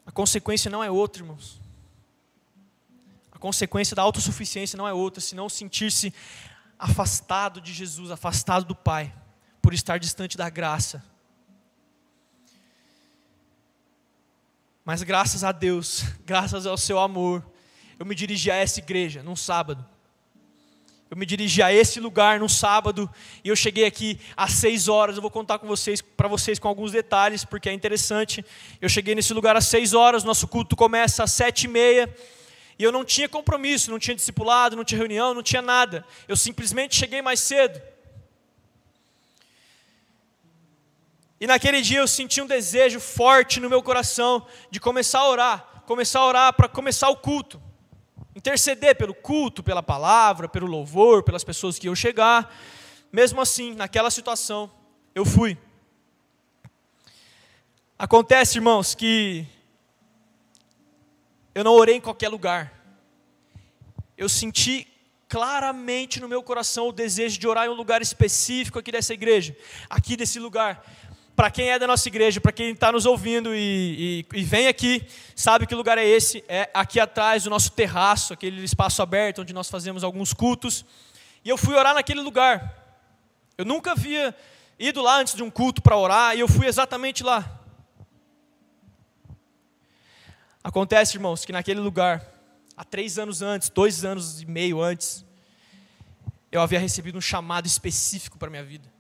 A consequência não é outra, irmãos consequência da autossuficiência não é outra, senão sentir-se afastado de Jesus, afastado do Pai, por estar distante da graça. Mas graças a Deus, graças ao seu amor, eu me dirigi a essa igreja num sábado. Eu me dirigi a esse lugar num sábado e eu cheguei aqui às seis horas. Eu vou contar com vocês, para vocês com alguns detalhes, porque é interessante. Eu cheguei nesse lugar às seis horas. Nosso culto começa às sete e meia. E eu não tinha compromisso, não tinha discipulado, não tinha reunião, não tinha nada. Eu simplesmente cheguei mais cedo. E naquele dia eu senti um desejo forte no meu coração de começar a orar, começar a orar para começar o culto. Interceder pelo culto, pela palavra, pelo louvor, pelas pessoas que iam chegar. Mesmo assim, naquela situação, eu fui. Acontece, irmãos, que eu não orei em qualquer lugar. Eu senti claramente no meu coração o desejo de orar em um lugar específico aqui dessa igreja, aqui desse lugar. Para quem é da nossa igreja, para quem está nos ouvindo e, e, e, vem aqui, sabe que lugar é esse? É aqui atrás do nosso terraço, aquele espaço aberto onde nós fazemos alguns cultos. E eu fui orar naquele lugar. Eu nunca havia ido lá antes de um culto para orar, e eu fui exatamente lá. Acontece, irmãos, que naquele lugar, há três anos antes, dois anos e meio antes, eu havia recebido um chamado específico para minha vida.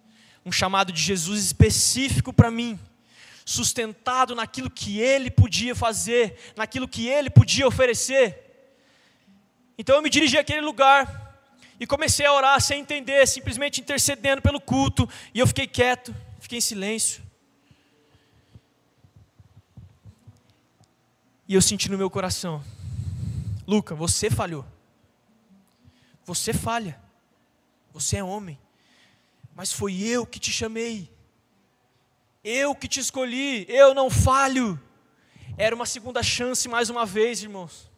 Um chamado de Jesus específico para mim, sustentado naquilo que Ele podia fazer, naquilo que Ele podia oferecer. Então eu me dirigi àquele lugar e comecei a orar sem entender, simplesmente intercedendo pelo culto, e eu fiquei quieto, fiquei em silêncio. E eu senti no meu coração: Luca, você falhou. Você falha. Você é homem. Mas foi eu que te chamei. Eu que te escolhi. Eu não falho. Era uma segunda chance mais uma vez, irmãos.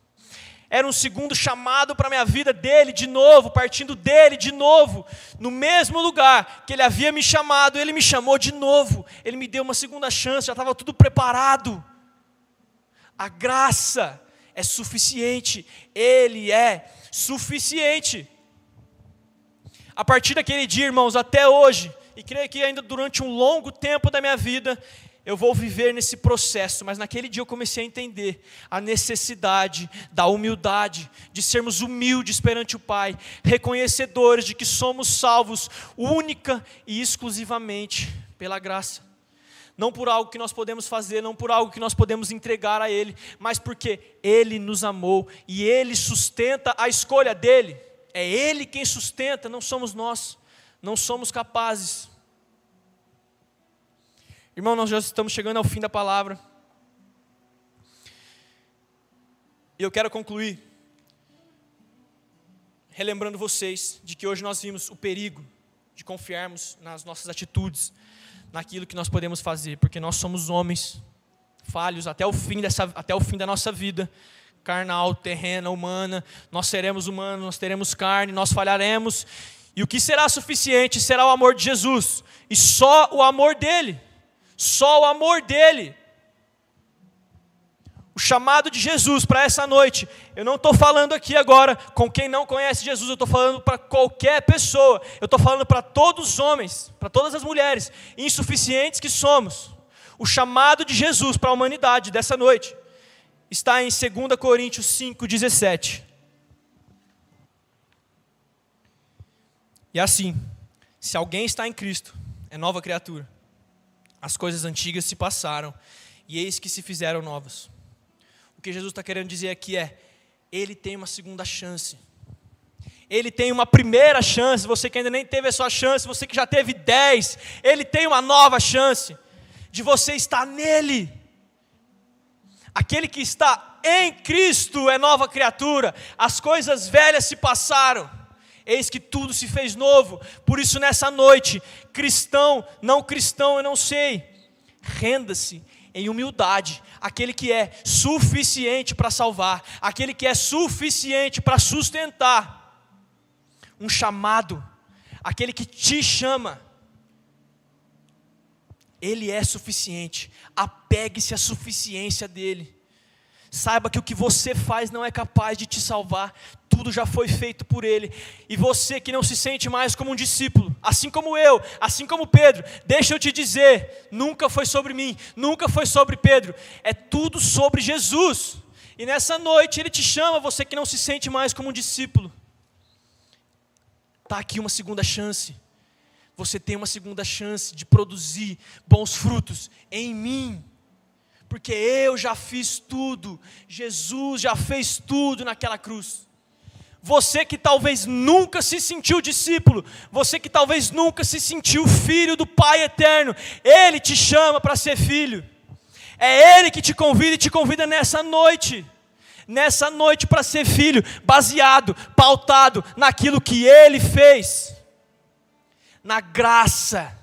Era um segundo chamado para a minha vida dele de novo, partindo dele de novo, no mesmo lugar que ele havia me chamado, ele me chamou de novo, ele me deu uma segunda chance, já estava tudo preparado. A graça é suficiente, Ele é suficiente. A partir daquele dia, irmãos, até hoje, e creio que ainda durante um longo tempo da minha vida, eu vou viver nesse processo, mas naquele dia eu comecei a entender a necessidade da humildade, de sermos humildes perante o Pai, reconhecedores de que somos salvos única e exclusivamente pela graça. não por algo que nós podemos fazer, não por algo que nós podemos entregar a Ele, mas porque Ele nos amou e Ele sustenta a escolha dele. É Ele quem sustenta, não somos nós, não somos capazes. Irmão, nós já estamos chegando ao fim da palavra. E eu quero concluir relembrando vocês de que hoje nós vimos o perigo de confiarmos nas nossas atitudes, naquilo que nós podemos fazer, porque nós somos homens falhos até o fim dessa até o fim da nossa vida, carnal, terrena, humana. Nós seremos humanos, nós teremos carne, nós falharemos. E o que será suficiente será o amor de Jesus, e só o amor dele. Só o amor dele o chamado de Jesus para essa noite, eu não estou falando aqui agora com quem não conhece Jesus, eu estou falando para qualquer pessoa, eu estou falando para todos os homens, para todas as mulheres, insuficientes que somos. O chamado de Jesus para a humanidade dessa noite está em 2 Coríntios 5,17. E assim, se alguém está em Cristo, é nova criatura. As coisas antigas se passaram, e eis que se fizeram novas. O que Jesus está querendo dizer aqui é: Ele tem uma segunda chance. Ele tem uma primeira chance, você que ainda nem teve a sua chance, você que já teve dez, Ele tem uma nova chance de você estar nele. Aquele que está em Cristo é nova criatura, as coisas velhas se passaram, eis que tudo se fez novo. Por isso, nessa noite, cristão, não cristão, eu não sei, renda-se em humildade, aquele que é suficiente para salvar, aquele que é suficiente para sustentar, um chamado, aquele que te chama, ele é suficiente, apegue-se à suficiência dele. Saiba que o que você faz não é capaz de te salvar, tudo já foi feito por Ele. E você que não se sente mais como um discípulo, assim como eu, assim como Pedro, deixa eu te dizer: nunca foi sobre mim, nunca foi sobre Pedro, é tudo sobre Jesus. E nessa noite Ele te chama, você que não se sente mais como um discípulo. Está aqui uma segunda chance. Você tem uma segunda chance de produzir bons frutos em mim. Porque eu já fiz tudo, Jesus já fez tudo naquela cruz. Você que talvez nunca se sentiu discípulo, você que talvez nunca se sentiu filho do Pai eterno, Ele te chama para ser filho, é Ele que te convida e te convida nessa noite, nessa noite para ser filho, baseado, pautado naquilo que Ele fez, na graça,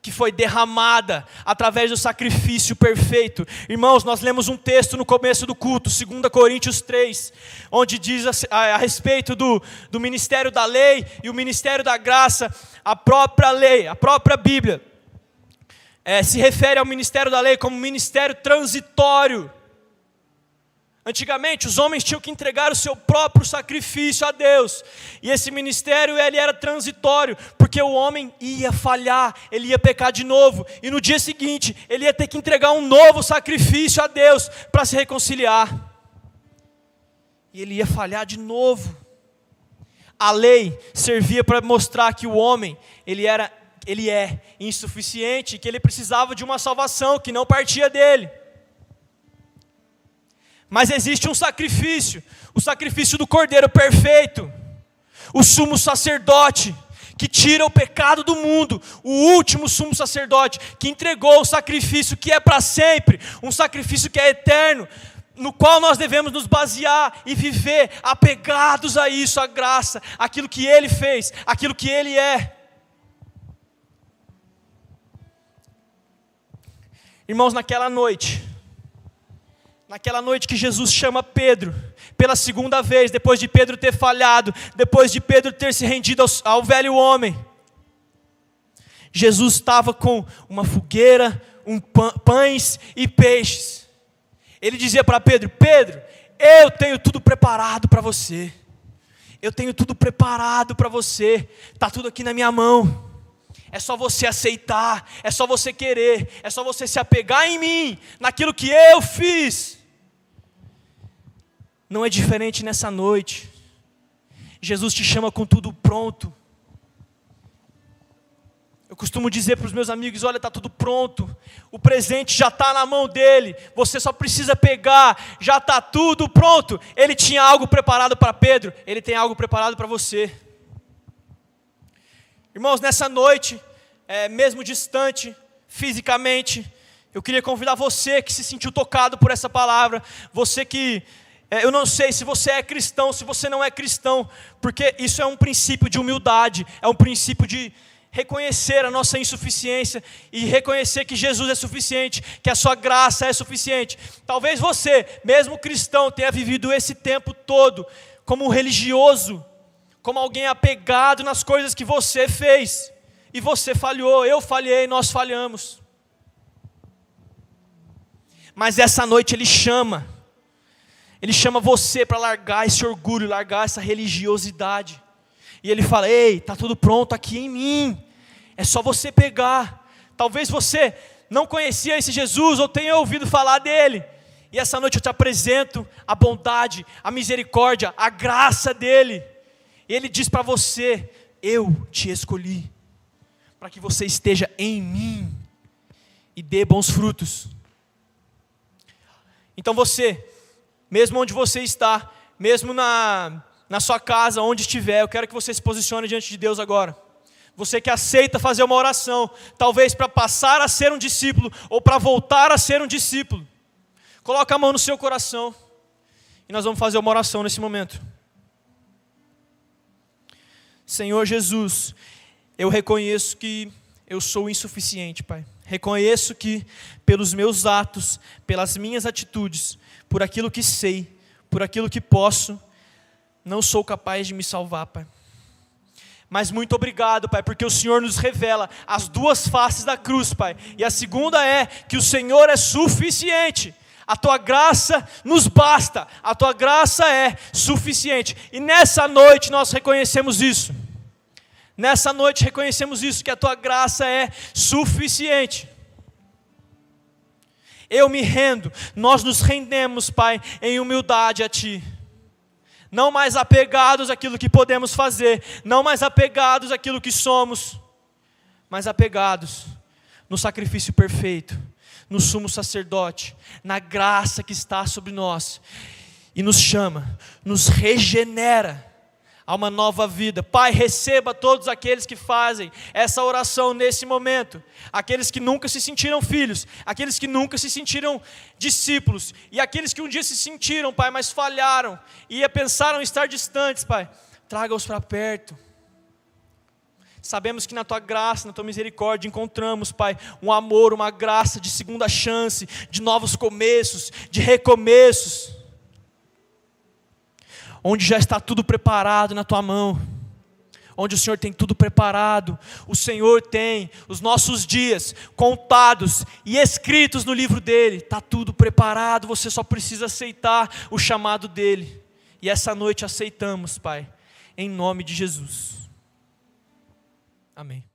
que foi derramada através do sacrifício perfeito. Irmãos, nós lemos um texto no começo do culto, 2 Coríntios 3, onde diz a, a, a, respeito do, do ministério da lei e o ministério da graça, a própria lei, a própria Bíblia, é, se refere ao ministério da lei como ministério transitório. Antigamente, os homens tinham que entregar o seu próprio sacrifício a Deus. E esse ministério ele era transitório, porque o homem ia falhar, ele ia pecar de novo, e no dia seguinte, ele ia ter que entregar um novo sacrifício a Deus para se reconciliar. E ele ia falhar de novo. A lei servia para mostrar que o homem, ele era, ele é insuficiente, que ele precisava de uma salvação que não partia dele. Mas existe um sacrifício, o sacrifício do Cordeiro perfeito, o sumo sacerdote, que tira o pecado do mundo, o último sumo sacerdote, que entregou o sacrifício que é para sempre, um sacrifício que é eterno, no qual nós devemos nos basear e viver apegados a isso, a graça, aquilo que Ele fez, aquilo que Ele é. Irmãos, naquela noite, Naquela noite que Jesus chama Pedro, pela segunda vez, depois de Pedro ter falhado, depois de Pedro ter se rendido ao, ao velho homem, Jesus estava com uma fogueira, um pães e peixes. Ele dizia para Pedro: Pedro, eu tenho tudo preparado para você. Eu tenho tudo preparado para você. Está tudo aqui na minha mão. É só você aceitar, é só você querer, é só você se apegar em mim, naquilo que eu fiz. Não é diferente nessa noite. Jesus te chama com tudo pronto. Eu costumo dizer para os meus amigos: olha, está tudo pronto, o presente já está na mão dele, você só precisa pegar, já está tudo pronto. Ele tinha algo preparado para Pedro, ele tem algo preparado para você. Irmãos, nessa noite, é, mesmo distante fisicamente, eu queria convidar você que se sentiu tocado por essa palavra, você que é, eu não sei se você é cristão, se você não é cristão, porque isso é um princípio de humildade, é um princípio de reconhecer a nossa insuficiência e reconhecer que Jesus é suficiente, que a sua graça é suficiente. Talvez você, mesmo cristão, tenha vivido esse tempo todo como um religioso, como alguém apegado nas coisas que você fez. E você falhou, eu falhei, nós falhamos. Mas essa noite ele chama, ele chama você para largar esse orgulho, largar essa religiosidade. E ele fala: Ei, está tudo pronto aqui em mim, é só você pegar. Talvez você não conhecia esse Jesus ou tenha ouvido falar dele. E essa noite eu te apresento a bondade, a misericórdia, a graça dele. E ele diz para você: Eu te escolhi, para que você esteja em mim e dê bons frutos. Então você, mesmo onde você está, mesmo na, na sua casa, onde estiver, eu quero que você se posicione diante de Deus agora. Você que aceita fazer uma oração, talvez para passar a ser um discípulo ou para voltar a ser um discípulo. Coloca a mão no seu coração e nós vamos fazer uma oração nesse momento. Senhor Jesus, eu reconheço que eu sou insuficiente, Pai. Reconheço que pelos meus atos, pelas minhas atitudes, por aquilo que sei, por aquilo que posso, não sou capaz de me salvar, Pai. Mas muito obrigado, Pai, porque o Senhor nos revela as duas faces da cruz, Pai. E a segunda é que o Senhor é suficiente. A tua graça nos basta, a tua graça é suficiente. E nessa noite nós reconhecemos isso. Nessa noite reconhecemos isso, que a tua graça é suficiente. Eu me rendo, nós nos rendemos, Pai, em humildade a Ti. Não mais apegados àquilo que podemos fazer, não mais apegados àquilo que somos, mas apegados no sacrifício perfeito, no sumo sacerdote, na graça que está sobre nós, e nos chama, nos regenera a uma nova vida. Pai, receba todos aqueles que fazem essa oração nesse momento, aqueles que nunca se sentiram filhos, aqueles que nunca se sentiram discípulos, e aqueles que um dia se sentiram, Pai, mas falharam e pensaram estar distantes, Pai. Traga-os para perto. Sabemos que na tua graça, na tua misericórdia, encontramos, Pai, um amor, uma graça de segunda chance, de novos começos, de recomeços onde já está tudo preparado na tua mão, onde o Senhor tem tudo preparado, o Senhor tem os nossos dias contados e escritos no livro dele, está tudo preparado, você só precisa aceitar o chamado dele, e essa noite aceitamos, Pai, em nome de Jesus. Amém.